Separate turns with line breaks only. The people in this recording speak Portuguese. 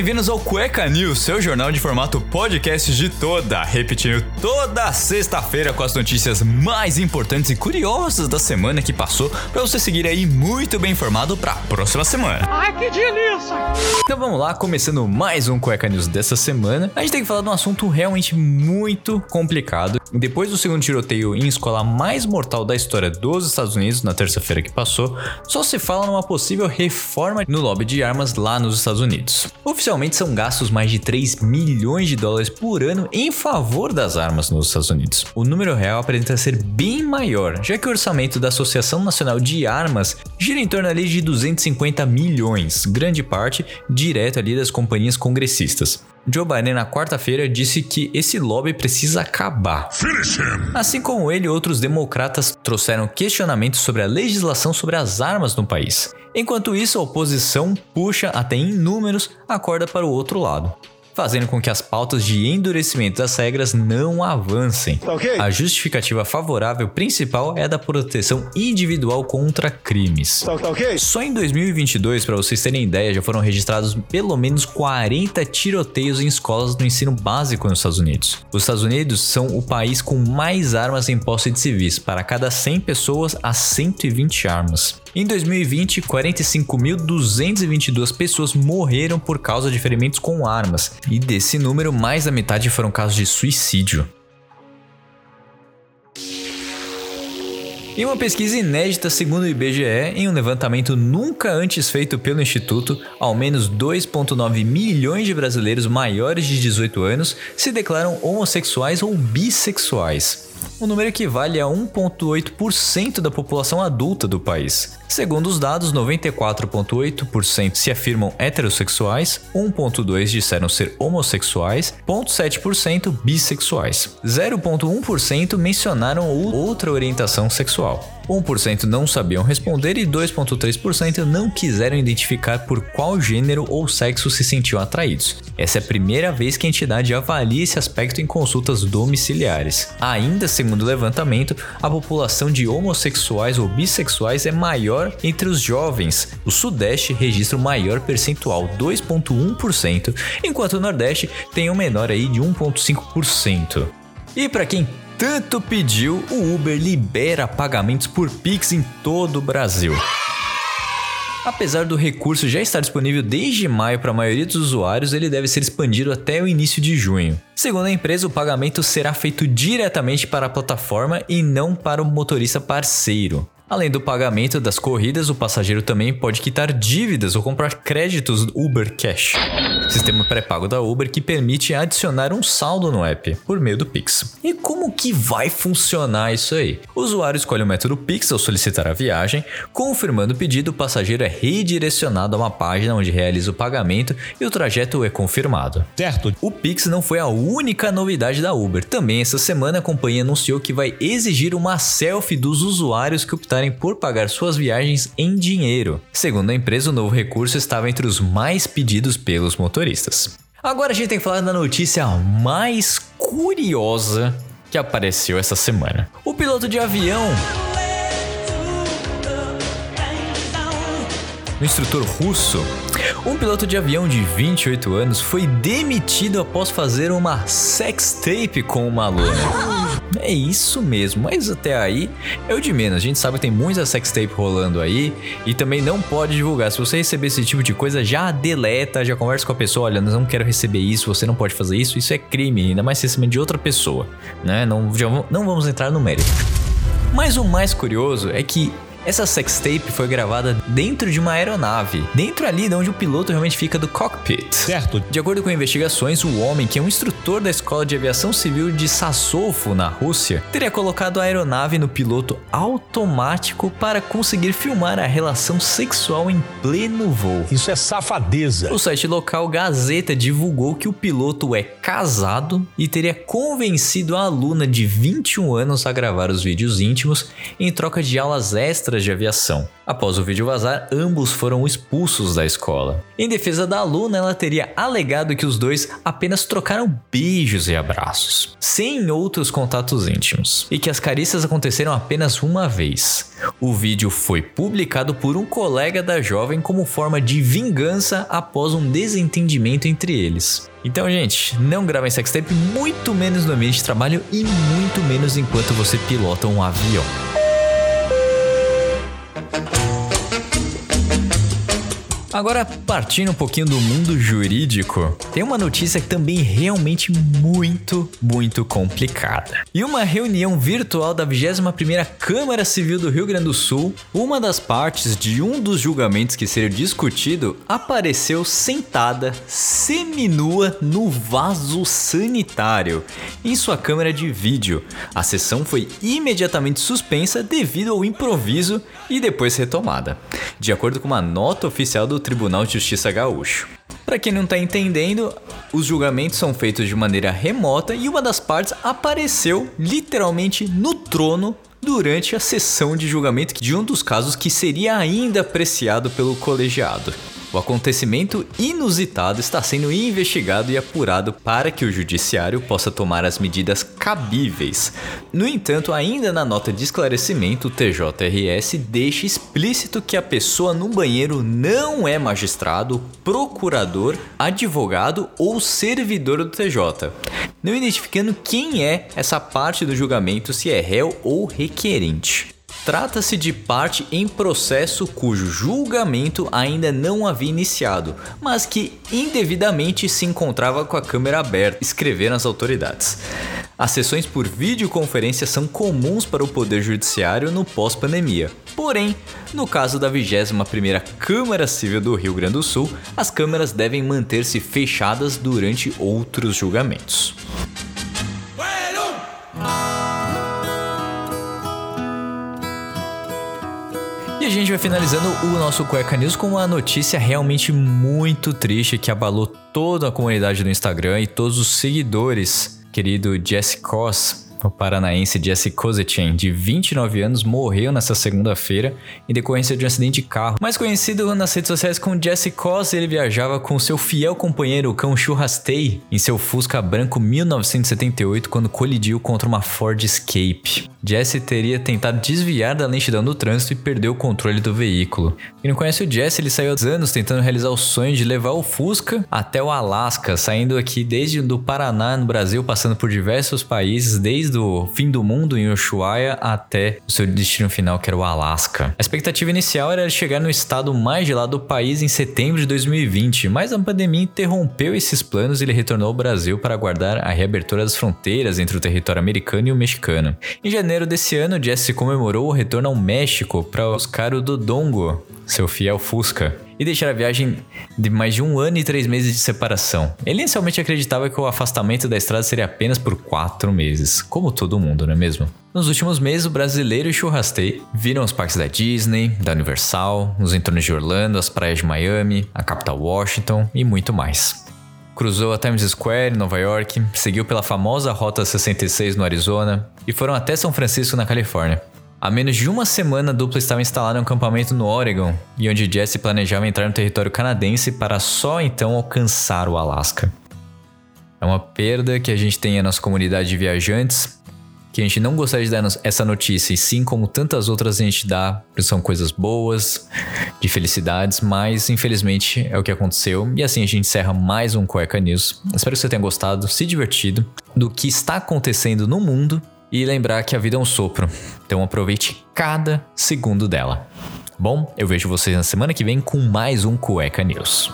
bem-vindos ao Cueca News, seu jornal de formato podcast de toda, repetindo toda sexta-feira com as notícias mais importantes e curiosas da semana que passou, para você seguir aí muito bem informado para a próxima semana.
Ai, que delícia!
Então vamos lá, começando mais um Cueca News dessa semana. A gente tem que falar de um assunto realmente muito complicado. Depois do segundo tiroteio em escola mais mortal da história dos Estados Unidos, na terça-feira que passou, só se fala numa possível reforma no lobby de armas lá nos Estados Unidos. Oficialmente são gastos mais de 3 milhões de dólares por ano em favor das armas nos Estados Unidos. O número real aparenta ser bem maior, já que o orçamento da Associação Nacional de Armas gira em torno ali de 250 milhões, grande parte direto ali das companhias congressistas. Joe Biden na quarta-feira disse que esse lobby precisa acabar. Assim como ele, outros democratas trouxeram questionamentos sobre a legislação sobre as armas no país. Enquanto isso, a oposição puxa até em números a corda para o outro lado fazendo com que as pautas de endurecimento das regras não avancem.
Tá okay.
A justificativa favorável principal é a da proteção individual contra crimes.
Tá, tá okay.
Só em 2022, para vocês terem ideia, já foram registrados pelo menos 40 tiroteios em escolas do ensino básico nos Estados Unidos. Os Estados Unidos são o país com mais armas em posse de civis. Para cada 100 pessoas, há 120 armas. Em 2020, 45.222 pessoas morreram por causa de ferimentos com armas, e desse número, mais da metade foram casos de suicídio. Em uma pesquisa inédita, segundo o IBGE, em um levantamento nunca antes feito pelo Instituto, ao menos 2,9 milhões de brasileiros maiores de 18 anos se declaram homossexuais ou bissexuais. O número equivale a 1,8% da população adulta do país. Segundo os dados, 94,8% se afirmam heterossexuais, 1,2% disseram ser homossexuais, 0,7% bissexuais. 0,1% mencionaram outra orientação sexual. 1% não sabiam responder e 2,3% não quiseram identificar por qual gênero ou sexo se sentiam atraídos. Essa é a primeira vez que a entidade avalia esse aspecto em consultas domiciliares. Ainda segundo o levantamento, a população de homossexuais ou bissexuais é maior entre os jovens. O Sudeste registra o maior percentual, 2,1%, enquanto o Nordeste tem um menor aí de 1,5%. E para quem tanto pediu, o Uber libera pagamentos por Pix em todo o Brasil. Apesar do recurso já estar disponível desde maio para a maioria dos usuários, ele deve ser expandido até o início de junho. Segundo a empresa, o pagamento será feito diretamente para a plataforma e não para o motorista parceiro. Além do pagamento das corridas, o passageiro também pode quitar dívidas ou comprar créditos Uber Cash, sistema pré-pago da Uber que permite adicionar um saldo no app por meio do Pix. E como que vai funcionar isso aí? O usuário escolhe o método Pix ao solicitar a viagem, confirmando o pedido, o passageiro é redirecionado a uma página onde realiza o pagamento e o trajeto é confirmado.
Certo.
O Pix não foi a única novidade da Uber. Também essa semana a companhia anunciou que vai exigir uma selfie dos usuários que optarem optarem por pagar suas viagens em dinheiro. Segundo a empresa, o novo recurso estava entre os mais pedidos pelos motoristas. Agora a gente tem que falar da notícia mais curiosa que apareceu essa semana. O piloto de avião o instrutor russo, um piloto de avião de 28 anos foi demitido após fazer uma sextape com uma aluna. É isso mesmo, mas até aí é o de menos. A gente sabe que tem muita sextape rolando aí e também não pode divulgar. Se você receber esse tipo de coisa, já deleta, já conversa com a pessoa, olha, não quero receber isso, você não pode fazer isso, isso é crime, ainda mais se recebendo de outra pessoa, né? Não, já, não vamos entrar no mérito. Mas o mais curioso é que essa sextape foi gravada dentro de uma aeronave, dentro ali de onde o piloto realmente fica do cockpit.
Certo.
De acordo com investigações, o homem, que é um instrutor da Escola de Aviação Civil de Sassovo, na Rússia, teria colocado a aeronave no piloto automático para conseguir filmar a relação sexual em pleno voo.
Isso é safadeza.
O site local Gazeta divulgou que o piloto é casado e teria convencido a aluna de 21 anos a gravar os vídeos íntimos em troca de aulas extras de aviação. Após o vídeo vazar, ambos foram expulsos da escola. Em defesa da aluna, ela teria alegado que os dois apenas trocaram beijos e abraços, sem outros contatos íntimos, e que as carícias aconteceram apenas uma vez. O vídeo foi publicado por um colega da jovem como forma de vingança após um desentendimento entre eles. Então, gente, não gravem sextape, muito menos no ambiente de trabalho e muito menos enquanto você pilota um avião. Thank you. Agora, partindo um pouquinho do mundo jurídico, tem uma notícia que também é realmente muito, muito complicada. Em uma reunião virtual da 21ª Câmara Civil do Rio Grande do Sul, uma das partes de um dos julgamentos que seria discutido apareceu sentada, seminua, no vaso sanitário, em sua câmera de vídeo. A sessão foi imediatamente suspensa devido ao improviso e depois retomada, de acordo com uma nota oficial do Tribunal de Justiça Gaúcho. Para quem não está entendendo, os julgamentos são feitos de maneira remota e uma das partes apareceu literalmente no trono durante a sessão de julgamento de um dos casos que seria ainda apreciado pelo colegiado. O acontecimento inusitado está sendo investigado e apurado para que o judiciário possa tomar as medidas cabíveis. No entanto, ainda na nota de esclarecimento, o TJRS deixa explícito que a pessoa no banheiro não é magistrado, procurador, advogado ou servidor do TJ, não identificando quem é essa parte do julgamento, se é réu ou requerente. Trata-se de parte em processo cujo julgamento ainda não havia iniciado, mas que indevidamente se encontrava com a câmera aberta, escreveram as autoridades. As sessões por videoconferência são comuns para o Poder Judiciário no pós-pandemia. Porém, no caso da 21ª Câmara Civil do Rio Grande do Sul, as câmeras devem manter-se fechadas durante outros julgamentos. A gente vai finalizando o nosso Cueca News com uma notícia realmente muito triste que abalou toda a comunidade do Instagram e todos os seguidores. Querido Jesse Cos, o paranaense Jesse Kozechen, de 29 anos, morreu nesta segunda-feira em decorrência de um acidente de carro. Mais conhecido nas redes sociais como Jesse Cos, ele viajava com seu fiel companheiro, o cão Churrastei, em seu Fusca branco 1978 quando colidiu contra uma Ford Escape. Jesse teria tentado desviar da lentidão do trânsito e perdeu o controle do veículo. Quem não conhece o Jesse, ele saiu há anos tentando realizar o sonho de levar o Fusca até o Alasca, saindo aqui desde do Paraná, no Brasil, passando por diversos países, desde o fim do mundo em Ushuaia até o seu destino final, que era o Alasca. A expectativa inicial era chegar no estado mais gelado do país em setembro de 2020, mas a pandemia interrompeu esses planos e ele retornou ao Brasil para aguardar a reabertura das fronteiras entre o território americano e o mexicano. Em janeiro desse ano, Jesse comemorou o retorno ao México para buscar o Dodongo, seu fiel Fusca, e deixar a viagem de mais de um ano e três meses de separação. Ele inicialmente acreditava que o afastamento da estrada seria apenas por quatro meses, como todo mundo, não é mesmo? Nos últimos meses, o brasileiro e Churrastei viram os parques da Disney, da Universal, nos entornos de Orlando, as praias de Miami, a capital Washington e muito mais cruzou a Times Square em Nova York, seguiu pela famosa Rota 66 no Arizona e foram até São Francisco na Califórnia. Há menos de uma semana, a dupla estava instalada em um acampamento no Oregon, e onde Jesse planejava entrar no território canadense para só então alcançar o Alasca. É uma perda que a gente tem a nossa comunidade de viajantes, que a gente não gostaria de dar essa notícia, e sim como tantas outras a gente dá, são coisas boas, de felicidades, mas infelizmente é o que aconteceu. E assim a gente encerra mais um Cueca News. Espero que você tenha gostado, se divertido do que está acontecendo no mundo e lembrar que a vida é um sopro. Então aproveite cada segundo dela. Bom, eu vejo vocês na semana que vem com mais um Cueca News.